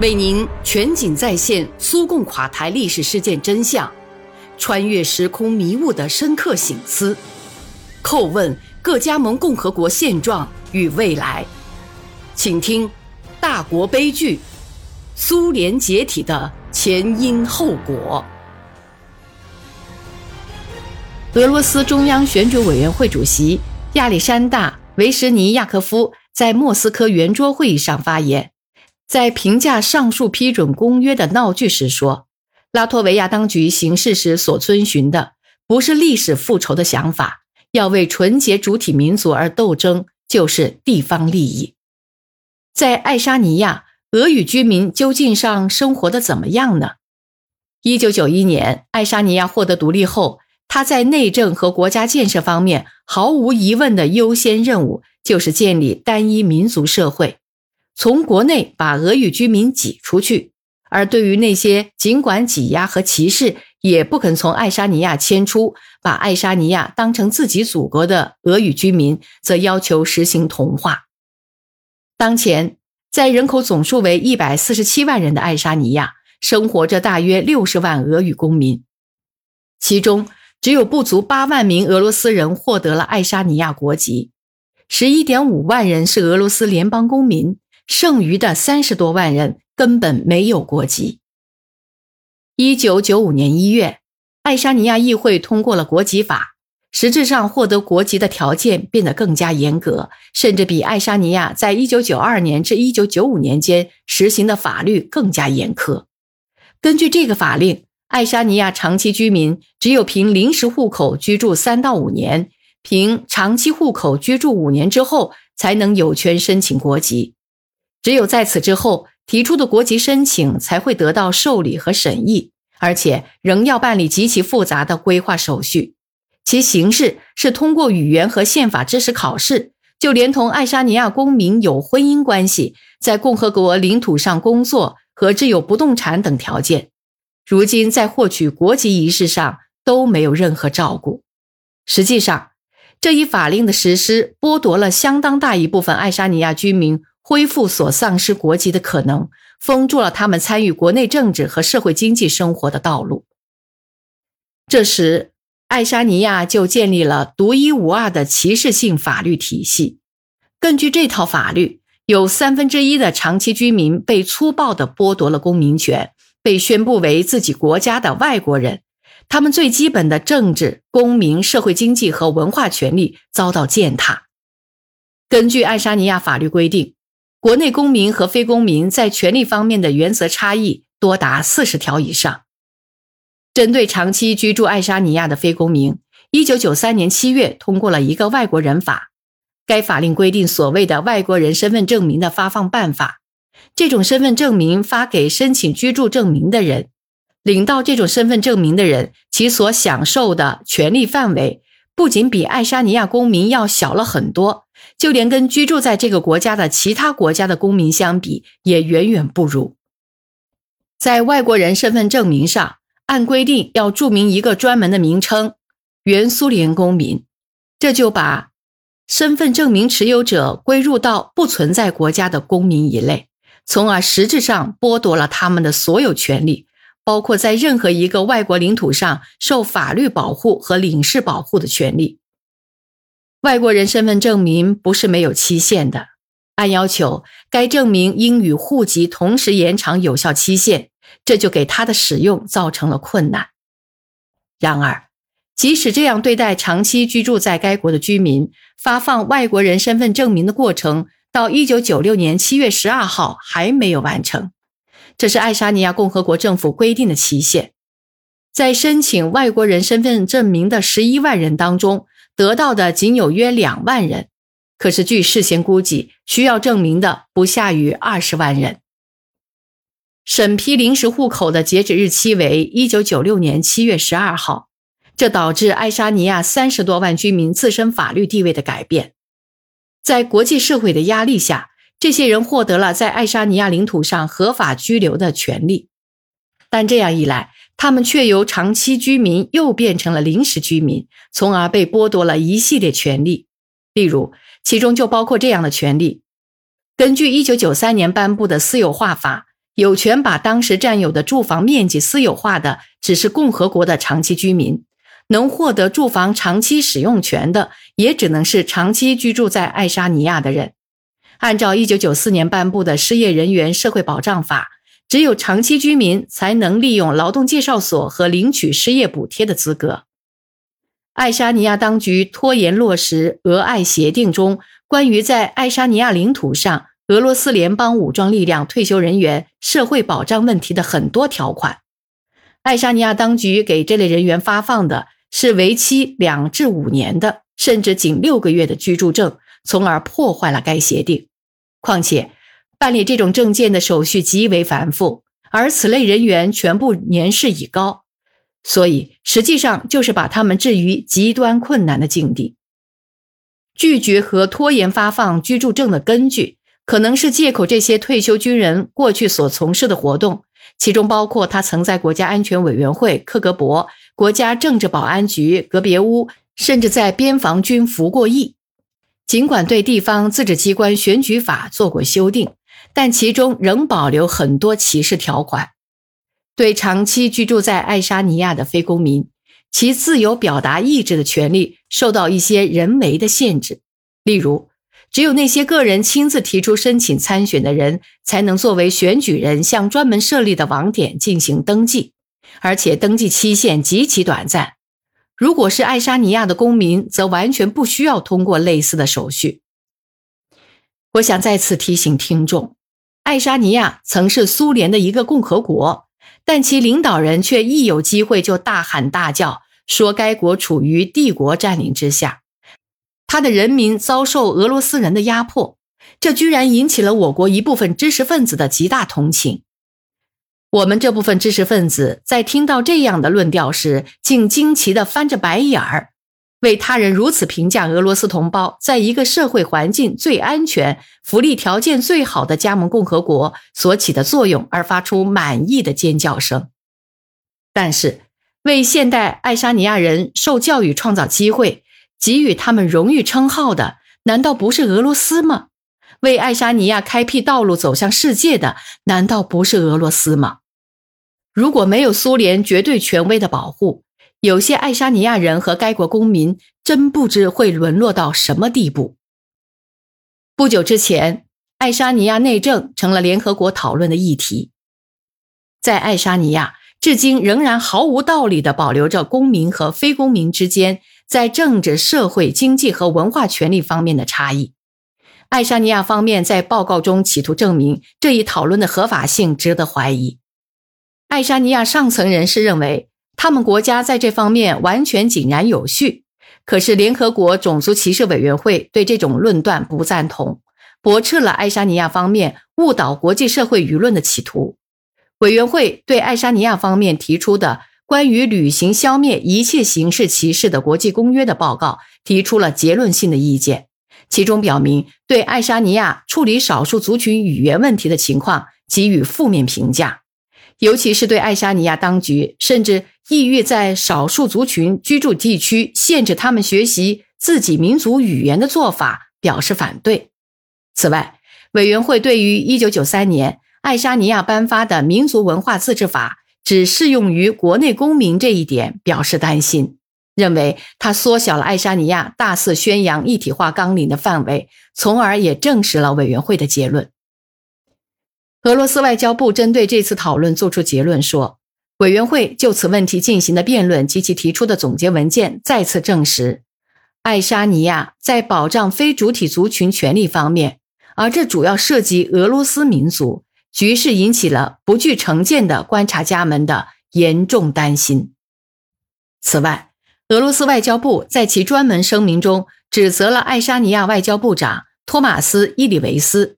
为您全景再现苏共垮台历史事件真相，穿越时空迷雾的深刻醒思，叩问各加盟共和国现状与未来。请听《大国悲剧：苏联解体的前因后果》。俄罗斯中央选举委员会主席亚历山大·维什尼亚科夫在莫斯科圆桌会议上发言。在评价上述批准公约的闹剧时说，拉脱维亚当局行事时所遵循的不是历史复仇的想法，要为纯洁主体民族而斗争，就是地方利益。在爱沙尼亚，俄语居民究竟上生活的怎么样呢？一九九一年，爱沙尼亚获得独立后，他在内政和国家建设方面毫无疑问的优先任务就是建立单一民族社会。从国内把俄语居民挤出去，而对于那些尽管挤压和歧视也不肯从爱沙尼亚迁出，把爱沙尼亚当成自己祖国的俄语居民，则要求实行同化。当前，在人口总数为一百四十七万人的爱沙尼亚，生活着大约六十万俄语公民，其中只有不足八万名俄罗斯人获得了爱沙尼亚国籍，十一点五万人是俄罗斯联邦公民。剩余的三十多万人根本没有国籍。一九九五年一月，爱沙尼亚议会通过了国籍法，实质上获得国籍的条件变得更加严格，甚至比爱沙尼亚在一九九二年至一九九五年间实行的法律更加严苛。根据这个法令，爱沙尼亚长期居民只有凭临时户口居住三到五年，凭长期户口居住五年之后，才能有权申请国籍。只有在此之后提出的国籍申请才会得到受理和审议，而且仍要办理极其复杂的规划手续。其形式是通过语言和宪法知识考试，就连同爱沙尼亚公民有婚姻关系、在共和国领土上工作和持有不动产等条件，如今在获取国籍仪式上都没有任何照顾。实际上，这一法令的实施剥夺了相当大一部分爱沙尼亚居民。恢复所丧失国籍的可能，封住了他们参与国内政治和社会经济生活的道路。这时，爱沙尼亚就建立了独一无二的歧视性法律体系。根据这套法律，有三分之一的长期居民被粗暴地剥夺了公民权，被宣布为自己国家的外国人，他们最基本的政治、公民、社会经济和文化权利遭到践踏。根据爱沙尼亚法律规定。国内公民和非公民在权利方面的原则差异多达四十条以上。针对长期居住爱沙尼亚的非公民，一九九三年七月通过了一个外国人法。该法令规定所谓的外国人身份证明的发放办法。这种身份证明发给申请居住证明的人，领到这种身份证明的人，其所享受的权利范围不仅比爱沙尼亚公民要小了很多。就连跟居住在这个国家的其他国家的公民相比，也远远不如。在外国人身份证明上，按规定要注明一个专门的名称“原苏联公民”，这就把身份证明持有者归入到不存在国家的公民一类，从而实质上剥夺了他们的所有权利，包括在任何一个外国领土上受法律保护和领事保护的权利。外国人身份证明不是没有期限的，按要求，该证明应与户籍同时延长有效期限，这就给他的使用造成了困难。然而，即使这样对待长期居住在该国的居民，发放外国人身份证明的过程到一九九六年七月十二号还没有完成，这是爱沙尼亚共和国政府规定的期限。在申请外国人身份证明的十一万人当中。得到的仅有约两万人，可是据事先估计，需要证明的不下于二十万人。审批临时户口的截止日期为一九九六年七月十二号，这导致爱沙尼亚三十多万居民自身法律地位的改变。在国际社会的压力下，这些人获得了在爱沙尼亚领土上合法居留的权利，但这样一来。他们却由长期居民又变成了临时居民，从而被剥夺了一系列权利。例如，其中就包括这样的权利：根据1993年颁布的私有化法，有权把当时占有的住房面积私有化的，只是共和国的长期居民；能获得住房长期使用权的，也只能是长期居住在爱沙尼亚的人。按照1994年颁布的《失业人员社会保障法》，只有长期居民才能利用劳动介绍所和领取失业补贴的资格。爱沙尼亚当局拖延落实俄爱协定中关于在爱沙尼亚领土上俄罗斯联邦武装力量退休人员社会保障问题的很多条款。爱沙尼亚当局给这类人员发放的是为期两至五年的，甚至仅六个月的居住证，从而破坏了该协定。况且，办理这种证件的手续极为繁复，而此类人员全部年事已高。所以，实际上就是把他们置于极端困难的境地。拒绝和拖延发放居住证的根据，可能是借口这些退休军人过去所从事的活动，其中包括他曾在国家安全委员会、克格勃、国家政治保安局、格别乌，甚至在边防军服过役。尽管对地方自治机关选举法做过修订，但其中仍保留很多歧视条款。对长期居住在爱沙尼亚的非公民，其自由表达意志的权利受到一些人为的限制。例如，只有那些个人亲自提出申请参选的人，才能作为选举人向专门设立的网点进行登记，而且登记期限极其短暂。如果是爱沙尼亚的公民，则完全不需要通过类似的手续。我想再次提醒听众，爱沙尼亚曾是苏联的一个共和国。但其领导人却一有机会就大喊大叫，说该国处于帝国占领之下，他的人民遭受俄罗斯人的压迫，这居然引起了我国一部分知识分子的极大同情。我们这部分知识分子在听到这样的论调时，竟惊奇地翻着白眼儿。为他人如此评价俄罗斯同胞在一个社会环境最安全、福利条件最好的加盟共和国所起的作用而发出满意的尖叫声，但是为现代爱沙尼亚人受教育创造机会、给予他们荣誉称号的，难道不是俄罗斯吗？为爱沙尼亚开辟道路走向世界的，难道不是俄罗斯吗？如果没有苏联绝对权威的保护，有些爱沙尼亚人和该国公民真不知会沦落到什么地步。不久之前，爱沙尼亚内政成了联合国讨论的议题。在爱沙尼亚，至今仍然毫无道理地保留着公民和非公民之间在政治、社会、经济和文化权利方面的差异。爱沙尼亚方面在报告中企图证明这一讨论的合法性值得怀疑。爱沙尼亚上层人士认为。他们国家在这方面完全井然有序，可是联合国种族歧视委员会对这种论断不赞同，驳斥了爱沙尼亚方面误导国际社会舆论的企图。委员会对爱沙尼亚方面提出的关于履行消灭一切形式歧视的国际公约的报告提出了结论性的意见，其中表明对爱沙尼亚处理少数族群语言问题的情况给予负面评价。尤其是对爱沙尼亚当局甚至意欲在少数族群居住地区限制他们学习自己民族语言的做法表示反对。此外，委员会对于1993年爱沙尼亚颁发的民族文化自治法只适用于国内公民这一点表示担心，认为它缩小了爱沙尼亚大肆宣扬一体化纲领的范围，从而也证实了委员会的结论。俄罗斯外交部针对这次讨论作出结论说，委员会就此问题进行的辩论及其提出的总结文件再次证实，爱沙尼亚在保障非主体族群权利方面，而这主要涉及俄罗斯民族，局势引起了不具成见的观察家们的严重担心。此外，俄罗斯外交部在其专门声明中指责了爱沙尼亚外交部长托马斯·伊里维斯。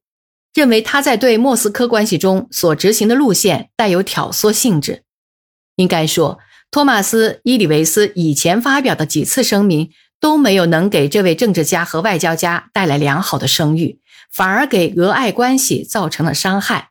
认为他在对莫斯科关系中所执行的路线带有挑唆性质。应该说，托马斯·伊里维斯以前发表的几次声明都没有能给这位政治家和外交家带来良好的声誉，反而给俄爱关系造成了伤害。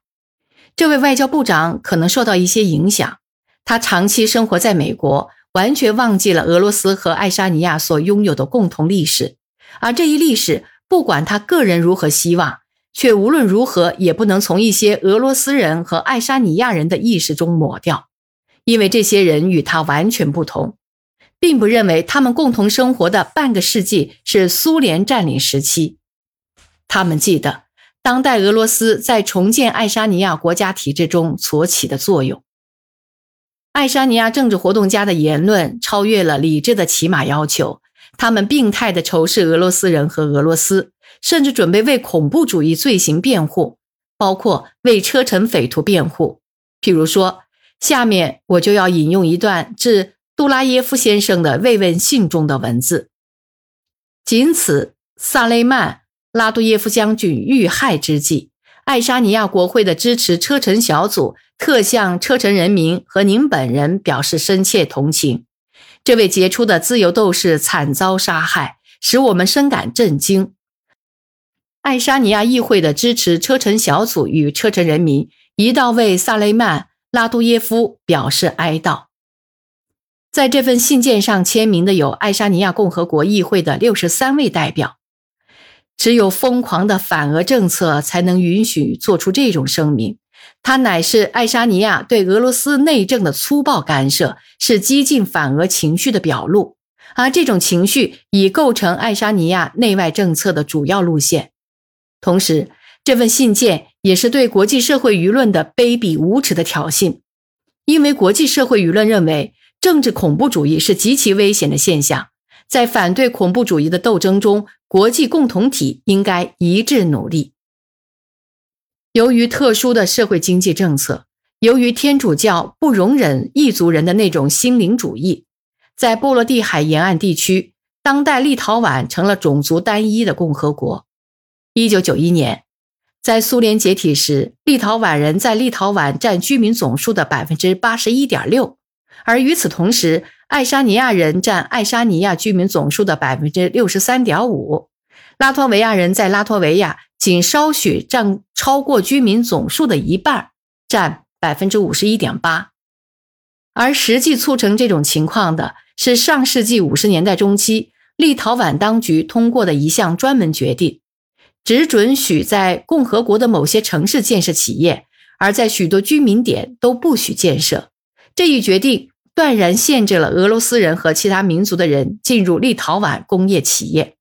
这位外交部长可能受到一些影响，他长期生活在美国，完全忘记了俄罗斯和爱沙尼亚所拥有的共同历史，而这一历史，不管他个人如何希望。却无论如何也不能从一些俄罗斯人和爱沙尼亚人的意识中抹掉，因为这些人与他完全不同，并不认为他们共同生活的半个世纪是苏联占领时期。他们记得当代俄罗斯在重建爱沙尼亚国家体制中所起的作用。爱沙尼亚政治活动家的言论超越了理智的起码要求，他们病态地仇视俄罗斯人和俄罗斯，甚至准备为恐怖主义罪行辩护，包括为车臣匪徒辩护。譬如说，下面我就要引用一段致杜拉耶夫先生的慰问信中的文字：仅此，萨雷曼·拉杜耶夫将军遇害之际。爱沙尼亚国会的支持车臣小组特向车臣人民和您本人表示深切同情。这位杰出的自由斗士惨遭杀害，使我们深感震惊。爱沙尼亚议会的支持车臣小组与车臣人民一道为萨雷曼·拉杜耶夫表示哀悼。在这份信件上签名的有爱沙尼亚共和国议会的六十三位代表。只有疯狂的反俄政策才能允许做出这种声明。它乃是爱沙尼亚对俄罗斯内政的粗暴干涉，是激进反俄情绪的表露，而这种情绪已构成爱沙尼亚内外政策的主要路线。同时，这份信件也是对国际社会舆论的卑鄙无耻的挑衅，因为国际社会舆论认为政治恐怖主义是极其危险的现象。在反对恐怖主义的斗争中，国际共同体应该一致努力。由于特殊的社会经济政策，由于天主教不容忍异族人的那种心灵主义，在波罗的海沿岸地区，当代立陶宛成了种族单一的共和国。一九九一年，在苏联解体时，立陶宛人在立陶宛占居民总数的百分之八十一点六，而与此同时。爱沙尼亚人占爱沙尼亚居民总数的百分之六十三点五，拉脱维亚人在拉脱维亚仅稍许占超过居民总数的一半，占百分之五十一点八。而实际促成这种情况的是上世纪五十年代中期立陶宛当局通过的一项专门决定，只准许在共和国的某些城市建设企业，而在许多居民点都不许建设。这一决定。断然限制了俄罗斯人和其他民族的人进入立陶宛工业企业。